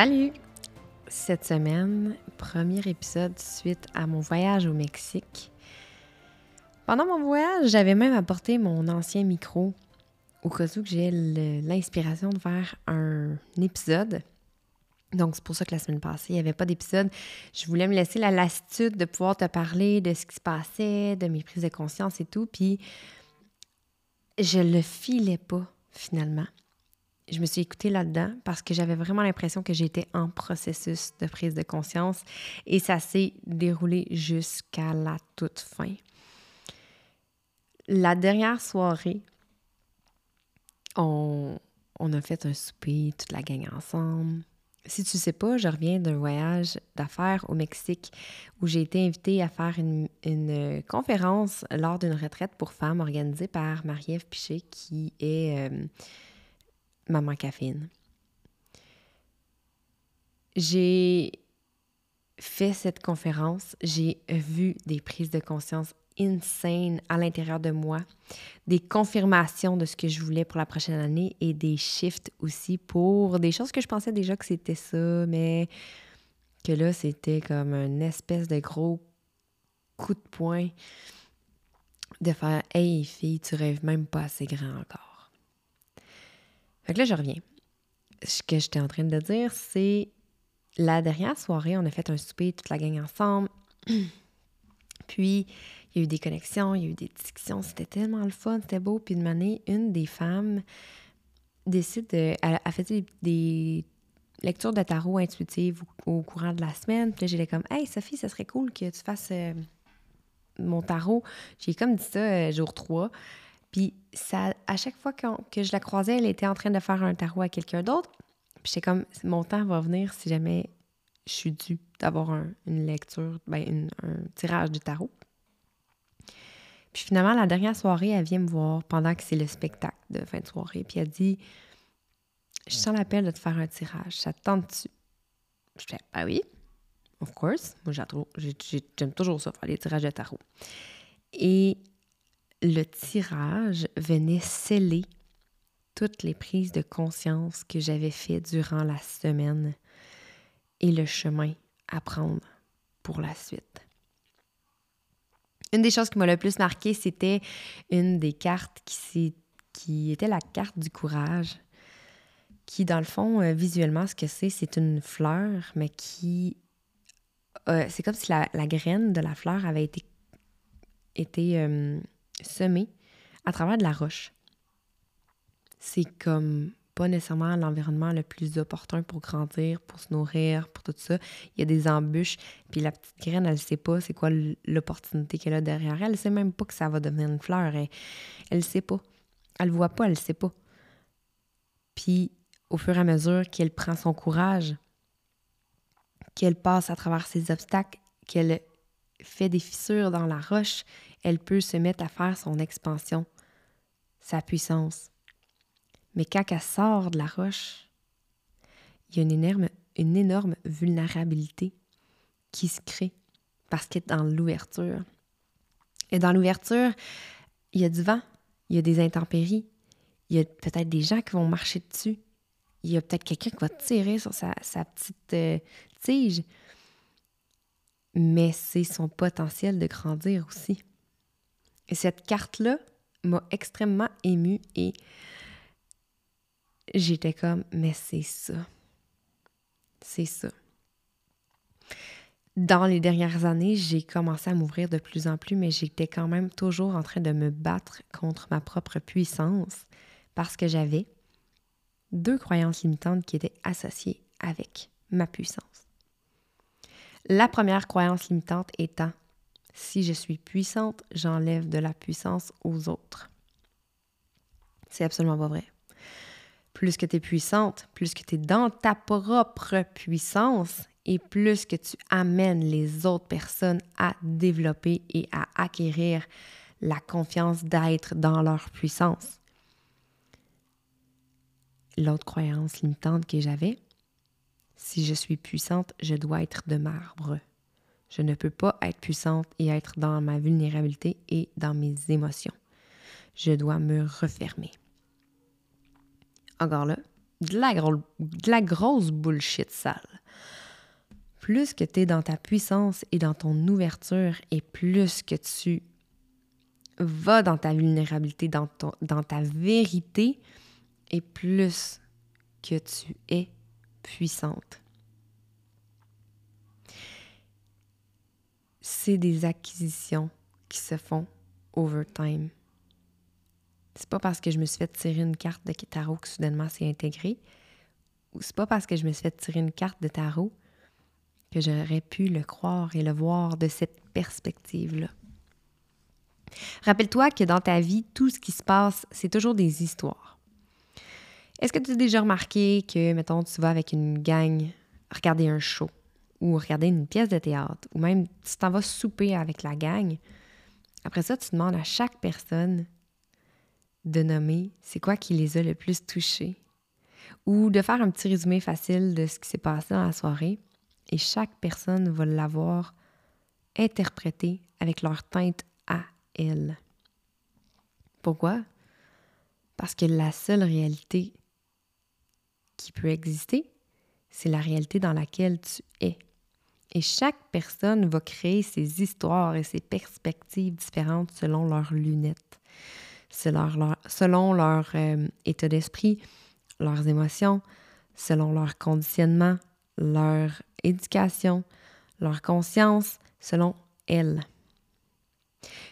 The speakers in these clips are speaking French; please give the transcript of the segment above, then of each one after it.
Salut! Cette semaine, premier épisode suite à mon voyage au Mexique. Pendant mon voyage, j'avais même apporté mon ancien micro au cas où j'ai l'inspiration de faire un épisode. Donc, c'est pour ça que la semaine passée, il n'y avait pas d'épisode. Je voulais me laisser la lassitude de pouvoir te parler de ce qui se passait, de mes prises de conscience et tout. Puis, je le filais pas, finalement. Je me suis écoutée là-dedans parce que j'avais vraiment l'impression que j'étais en processus de prise de conscience et ça s'est déroulé jusqu'à la toute fin. La dernière soirée, on, a fait un souper, toute la gang ensemble. Si tu ne sais pas, je reviens d'un voyage d'affaires au Mexique où j'ai été invitée à faire une, conférence lors d'une retraite pour femmes organisée par Marie-Ève Piché, qui est euh, maman caféine. J'ai fait cette conférence, j'ai vu des prises de conscience insane à l'intérieur de moi, des confirmations de ce que je voulais pour la prochaine année et des shifts aussi pour des choses que je pensais déjà que c'était ça, mais que là, c'était comme une espèce de gros coup de poing de faire Hey fille, tu rêves même pas assez grand encore. Fait que là, je reviens. Ce que j'étais en train de dire, c'est la dernière soirée, on a fait un souper, toute la gang ensemble. Puis, il y a eu des connexions, il y a eu des discussions. C'était tellement le fun, c'était beau. Puis, de manière, une des femmes décide de. Elle des, lectures de tarot intuitives au, courant de la semaine. Puis là, j'étais comme, Hey, Sophie, ça serait cool que tu fasses euh, mon tarot. J'ai comme dit ça euh, jour 3. Puis, ça, à chaque fois que je la croisais, elle était en train de faire un tarot à quelqu'un d'autre. Puis, j'étais comme, mon temps va venir si jamais je suis due d'avoir une lecture, ben, un tirage du tarot. Puis finalement, la dernière soirée, elle vient me voir pendant que c'est le spectacle de fin de soirée. Puis elle dit Je sens l'appel de te faire un tirage. Ça te tente-tu Je fais Ah oui, of course. Moi, j'aime toujours ça, faire les tirages de tarot. Et le tirage venait sceller toutes les prises de conscience que j'avais faites durant la semaine et le chemin à prendre pour la suite. Une des choses qui m'a le plus marqué, c'était une des cartes qui, qui était la carte du courage, qui, dans le fond, euh, visuellement, ce que c'est, c'est une fleur, mais qui... Euh, c'est comme si la, graine de la fleur avait été, été euh, semée à travers de la roche. C'est comme pas nécessairement l'environnement le plus opportun pour grandir, pour se nourrir, pour tout ça. Il y a des embûches, puis la petite graine, elle ne sait pas c'est quoi l'opportunité qu'elle a derrière elle. Elle ne sait même pas que ça va devenir une fleur. Elle ne sait pas. Elle ne voit pas, elle ne sait pas. Puis, au fur et à mesure qu'elle prend son courage, qu'elle passe à travers ses obstacles, qu'elle fait des fissures dans la roche, elle peut se mettre à faire son expansion, sa puissance, mais quand elle sort de la roche, il y a une énorme, vulnérabilité qui se crée parce qu'elle est dans l'ouverture. Et dans l'ouverture, il y a du vent, il y a des intempéries, il y a peut-être des gens qui vont marcher dessus, il y a peut-être quelqu'un qui va tirer sur sa, petite euh, tige, mais c'est son potentiel de grandir aussi. Et cette carte-là m'a extrêmement émue et j'étais comme, mais c'est ça. C'est ça. Dans les dernières années, j'ai commencé à m'ouvrir de plus en plus, mais j'étais quand même toujours en train de me battre contre ma propre puissance parce que j'avais deux croyances limitantes qui étaient associées avec ma puissance. La première croyance limitante étant si je suis puissante, j'enlève de la puissance aux autres. C'est absolument pas vrai. Plus que tu es puissante, plus que tu es dans ta propre puissance et plus que tu amènes les autres personnes à développer et à acquérir la confiance d'être dans leur puissance. L'autre croyance limitante que j'avais, si je suis puissante, je dois être de marbre. Je ne peux pas être puissante et être dans ma vulnérabilité et dans mes émotions. Je dois me refermer. Encore là, de la, grosse bullshit sale. Plus que tu es dans ta puissance et dans ton ouverture et plus que tu vas dans ta vulnérabilité, dans ta vérité, et plus que tu es puissante. c'est des acquisitions qui se font over time. C'est pas parce que je me suis fait tirer une carte de tarot que soudainement c'est intégré, ou c'est pas parce que je me suis fait tirer une carte de tarot que j'aurais pu le croire et le voir de cette perspective-là. Rappelle-toi que dans ta vie, tout ce qui se passe, c'est toujours des histoires. Est-ce que tu as déjà remarqué que, mettons, tu vas avec une gang regarder un show? ou regarder une pièce de théâtre, ou même tu t'en vas souper avec la gang? Après ça, tu demandes à chaque personne de nommer c'est quoi qui les a le plus touchés, ou de faire un petit résumé facile de ce qui s'est passé dans la soirée, et chaque personne va l'avoir interprété avec leur teinte à elle. Pourquoi? Parce que la seule réalité qui peut exister, c'est la réalité dans laquelle tu es. Et chaque personne va créer ses histoires et ses perspectives différentes selon leurs lunettes, selon leur, euh, état d'esprit, leurs émotions, selon leur conditionnement, leur éducation, leur conscience, selon elles.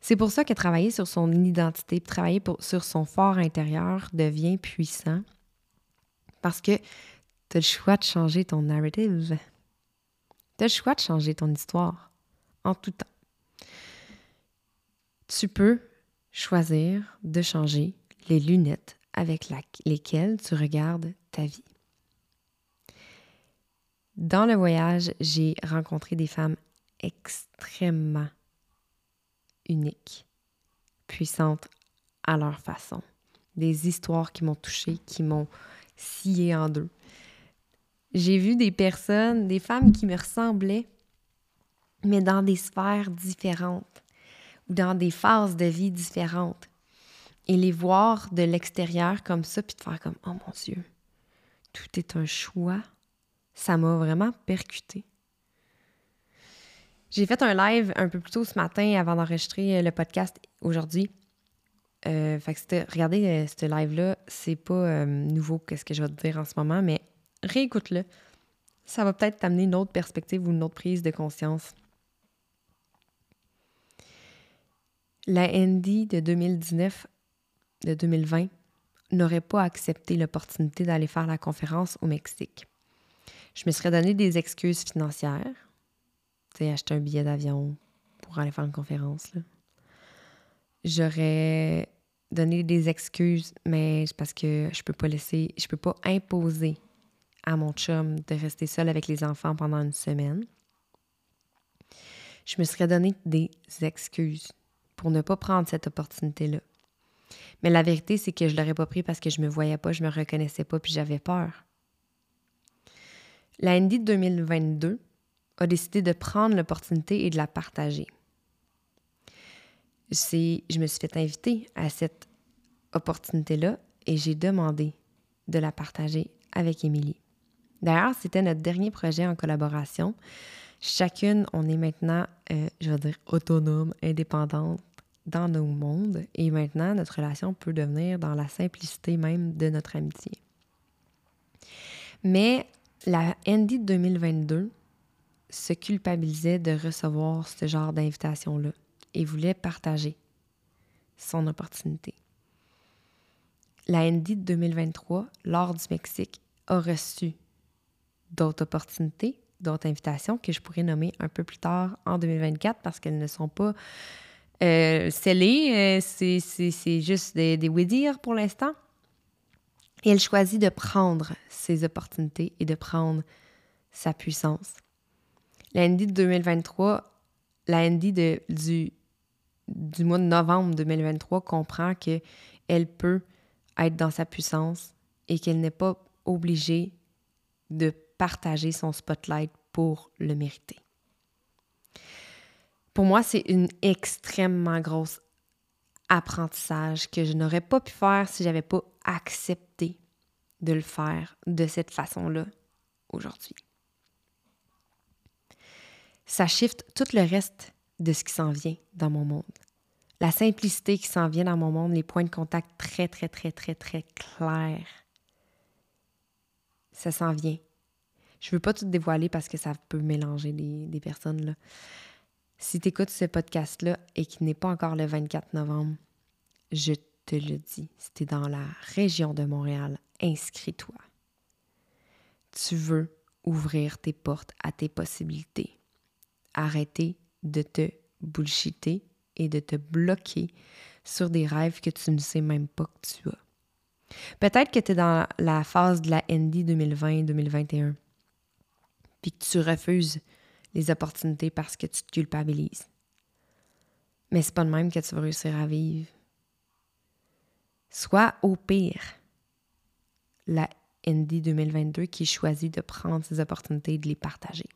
C'est pour ça que travailler sur son identité, travailler sur son fort intérieur devient puissant parce que tu as le choix de changer ton narrative. Tu as le choix de changer ton histoire en tout temps. Tu peux choisir de changer les lunettes avec lesquelles tu regardes ta vie. Dans le voyage, j'ai rencontré des femmes extrêmement uniques, puissantes à leur façon. Des histoires qui m'ont touchée, qui m'ont scié en deux. J'ai vu des personnes, des femmes qui me ressemblaient, mais dans des sphères différentes ou dans des phases de vie différentes. Et les voir de l'extérieur comme ça, puis de faire comme, oh mon Dieu, tout est un choix, ça m'a vraiment percuté. J'ai fait un live un peu plus tôt ce matin avant d'enregistrer le podcast aujourd'hui. Euh, fait que regardez euh, ce live-là, c'est pas euh, nouveau qu'est-ce que je vais te dire en ce moment, mais réécoute-le. Ça va peut-être t'amener une autre perspective ou une autre prise de conscience. La ND de 2019, de 2020, n'aurait pas accepté l'opportunité d'aller faire la conférence au Mexique. Je me serais donné des excuses financières. Tu acheter un billet d'avion pour aller faire une conférence. J'aurais donné des excuses, mais parce que je peux pas laisser, je peux pas imposer à mon chum de rester seul avec les enfants pendant une semaine. Je me serais donné des excuses pour ne pas prendre cette opportunité-là. Mais la vérité, c'est que je l'aurais pas pris parce que je ne me voyais pas, je ne me reconnaissais pas, puis j'avais peur. La ND de 2022 a décidé de prendre l'opportunité et de la partager. Je me suis fait inviter à cette opportunité-là et j'ai demandé de la partager avec Émilie. D'ailleurs, c'était notre dernier projet en collaboration. Chacune, on est maintenant, euh, je vais dire, autonome, indépendante dans nos mondes et maintenant notre relation peut devenir dans la simplicité même de notre amitié. Mais la Andy de 2022 se culpabilisait de recevoir ce genre d'invitation-là et voulait partager son opportunité. La Andy de 2023, lors du Mexique, a reçu d'autres opportunités, d'autres invitations que je pourrais nommer un peu plus tard en 2024 parce qu'elles ne sont pas euh, scellées. Euh, c'est juste des, oui-dire pour l'instant. Et elle choisit de prendre ses opportunités et de prendre sa puissance. La de 2023, la de, du, du mois de novembre 2023 comprend qu'elle peut être dans sa puissance et qu'elle n'est pas obligée de partager son spotlight pour le mériter. Pour moi, c'est une extrêmement grosse apprentissage que je n'aurais pas pu faire si j'avais pas accepté de le faire de cette façon-là aujourd'hui. Ça shift tout le reste de ce qui s'en vient dans mon monde. La simplicité qui s'en vient dans mon monde, les points de contact très, très, très, très, très clairs. Ça s'en vient. Je ne veux pas tout dévoiler parce que ça peut mélanger des, personnes. Là. Si tu écoutes ce podcast-là et qui n'est pas encore le 24 novembre, je te le dis, si tu es dans la région de Montréal, inscris-toi. Tu veux ouvrir tes portes à tes possibilités. Arrêter de te bullshiter et de te bloquer sur des rêves que tu ne sais même pas que tu as. Peut-être que tu es dans la phase de la ND 2020-2021, puis que tu refuses les opportunités parce que tu te culpabilises. Mais c'est pas de même que tu vas réussir à vivre. Soit au pire, la ND 2022 qui choisit de prendre ces opportunités et de les partager.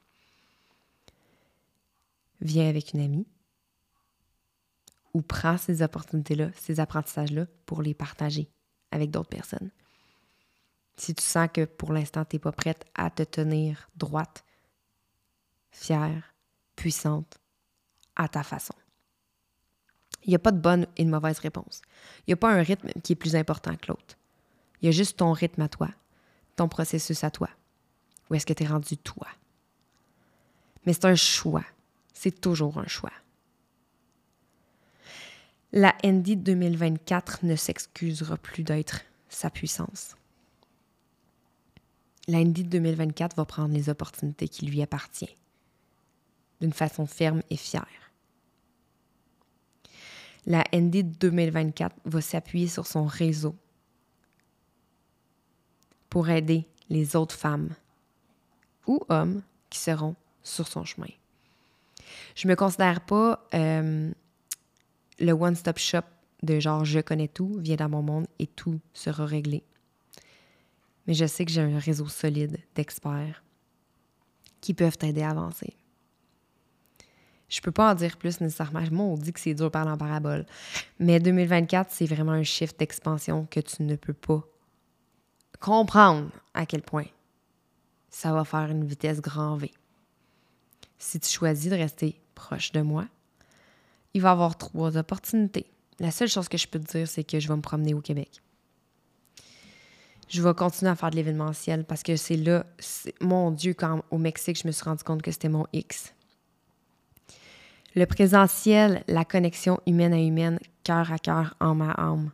Viens avec une amie ou prends ces opportunités-là, ces apprentissages-là pour les partager avec d'autres personnes. Si tu sens que pour l'instant, tu n'es pas prête à te tenir droite, fière, puissante, à ta façon. Il n'y a pas de bonne et de mauvaise réponse. Il n'y a pas un rythme qui est plus important que l'autre. Il y a juste ton rythme à toi, ton processus à toi. Où est-ce que tu es rendu toi? Mais c'est un choix. C'est toujours un choix. La Andy 2024 ne s'excusera plus d'être sa puissance. La Andy 2024 va prendre les opportunités qui lui appartiennent d'une façon ferme et fière. La Andy 2024 va s'appuyer sur son réseau pour aider les autres femmes ou hommes qui seront sur son chemin. Je ne me considère pas euh, le one-stop shop de genre je connais tout, viens dans mon monde et tout sera réglé. Mais je sais que j'ai un réseau solide d'experts qui peuvent t'aider à avancer. Je peux pas en dire plus nécessairement. Moi, on dit que c'est dur parler en parabole. Mais 2024, c'est vraiment un shift d'expansion que tu ne peux pas comprendre à quel point ça va faire une vitesse grand V. Si tu choisis de rester proche de moi, il va y avoir trois opportunités. La seule chose que je peux te dire, c'est que je vais me promener au Québec. Je vais continuer à faire de l'événementiel parce que c'est là, mon Dieu, quand au Mexique, je me suis rendu compte que c'était mon X. Le présentiel, la connexion humaine à humaine, cœur à cœur, âme à âme.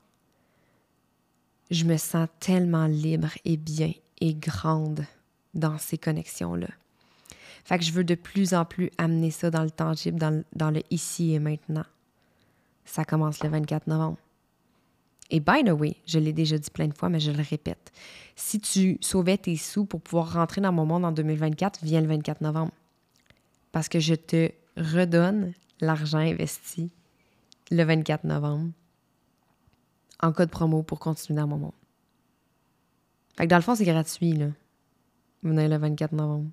Je me sens tellement libre et bien et grande dans ces connexions-là. Fait que je veux de plus en plus amener ça dans le tangible, dans, le ici et maintenant. Ça commence le 24 novembre. Et by the way, je l'ai déjà dit plein de fois, mais je le répète. Si tu sauvais tes sous pour pouvoir rentrer dans mon monde en 2024, viens le 24 novembre. Parce que je te redonne l'argent investi le 24 novembre en code promo pour continuer dans mon monde. Fait que dans le fond, c'est gratuit, là. Venez le 24 novembre.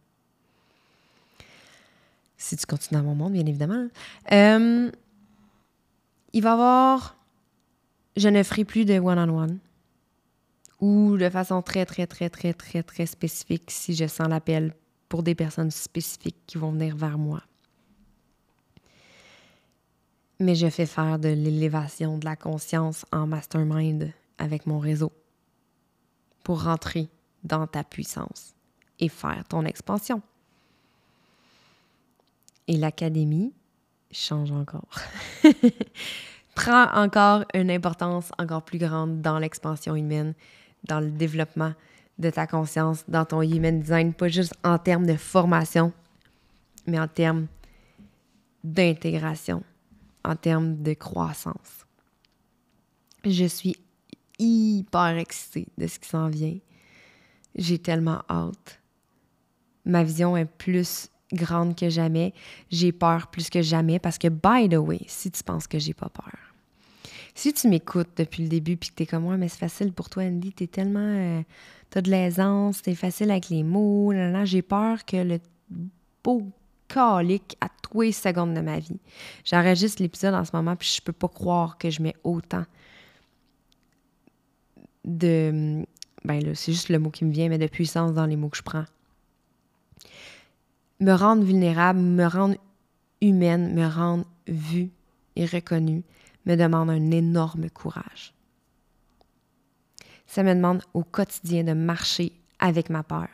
Si tu continues dans mon monde, bien évidemment. Euh, il va y avoir. Je ne ferai plus de one-on-one. ou de façon très, très, très, très, très, très spécifique si je sens l'appel pour des personnes spécifiques qui vont venir vers moi. mais je fais faire de l'élévation de la conscience en mastermind avec mon réseau pour rentrer dans ta puissance et faire ton expansion. Et l'académie change encore. Prend encore une importance encore plus grande dans l'expansion humaine, dans le développement de ta conscience, dans ton human design, pas juste en termes de formation, mais en termes d'intégration, en termes de croissance. Je suis hyper excitée de ce qui s'en vient. J'ai tellement hâte. Ma vision est plus grande que jamais. J'ai peur plus que jamais parce que, by the way, si tu penses que j'ai pas peur, si tu m'écoutes depuis le début puis que tu es comme moi, mais c'est facile pour toi, Andy, tu es tellement. Euh, tu as de l'aisance, tu es facile avec les mots, j'ai peur que le beau calique à tous les secondes de ma vie. J'enregistre l'épisode en ce moment puis je peux pas croire que je mets autant de. Ben là, c'est juste le mot qui me vient, mais de puissance dans les mots que je prends me rendre vulnérable, me rendre humaine, me rendre vue et reconnue, me demande un énorme courage. Ça me demande au quotidien de marcher avec ma peur.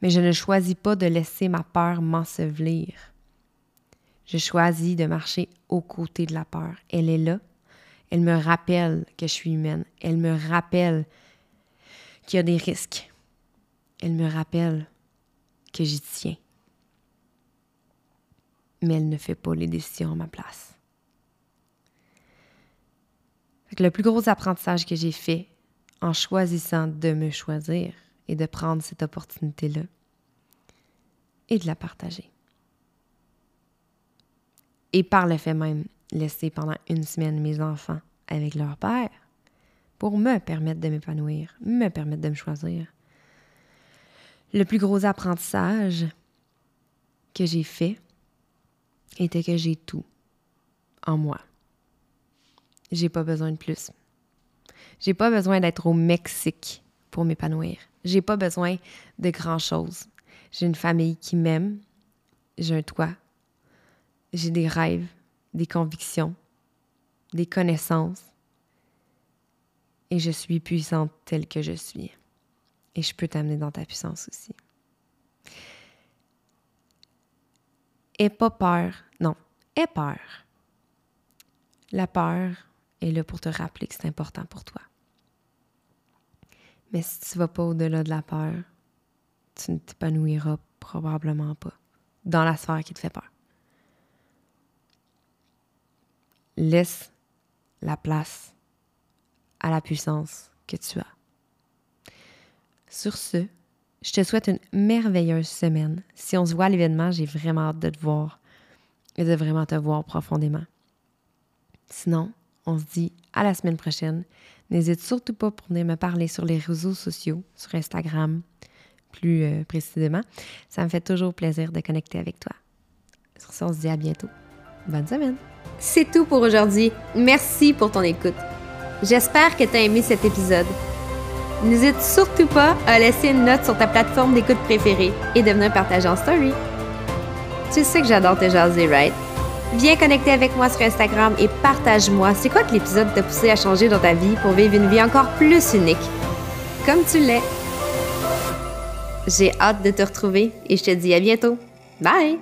Mais je ne choisis pas de laisser ma peur m'ensevelir. Je choisis de marcher aux côtés de la peur. Elle est là. Elle me rappelle que je suis humaine. Elle me rappelle qu'il y a des risques. Elle me rappelle que j'y tiens. Mais elle ne fait pas les décisions à ma place. le plus gros apprentissage que j'ai fait en choisissant de me choisir et de prendre cette opportunité-là et de la partager. Et par le fait même, laisser pendant une semaine mes enfants avec leur père pour me permettre de m'épanouir, me permettre de me choisir. Le plus gros apprentissage que j'ai fait était que j'ai tout en moi. J'ai pas besoin de plus. J'ai pas besoin d'être au Mexique pour m'épanouir. J'ai pas besoin de grand-chose. J'ai une famille qui m'aime. J'ai un toit. J'ai des rêves, des convictions, des connaissances. Et je suis puissante telle que je suis. Et je peux t'amener dans ta puissance aussi. Aie pas peur. Non, aie peur. La peur est là pour te rappeler que c'est important pour toi. Mais si tu ne vas pas au-delà de la peur, tu ne t'épanouiras probablement pas dans la sphère qui te fait peur. Laisse la place à la puissance que tu as. Sur ce, je te souhaite une merveilleuse semaine. Si on se voit à l'événement, j'ai vraiment hâte de te voir et de vraiment te voir profondément. Sinon, on se dit à la semaine prochaine. N'hésite surtout pas pour venir me parler sur les réseaux sociaux, sur Instagram plus euh, précisément. Ça me fait toujours plaisir de connecter avec toi. Sur ce, on se dit à bientôt. Bonne semaine. C'est tout pour aujourd'hui. Merci pour ton écoute. J'espère que tu as aimé cet épisode. N'hésite surtout pas à laisser une note sur ta plateforme d'écoute préférée et de venir partager en story. Tu sais que j'adore tes jaser, right? Viens connecter avec moi sur Instagram et partage-moi c'est quoi que l'épisode t'a poussé à changer dans ta vie pour vivre une vie encore plus unique, comme tu l'es. J'ai hâte de te retrouver et je te dis à bientôt. Bye!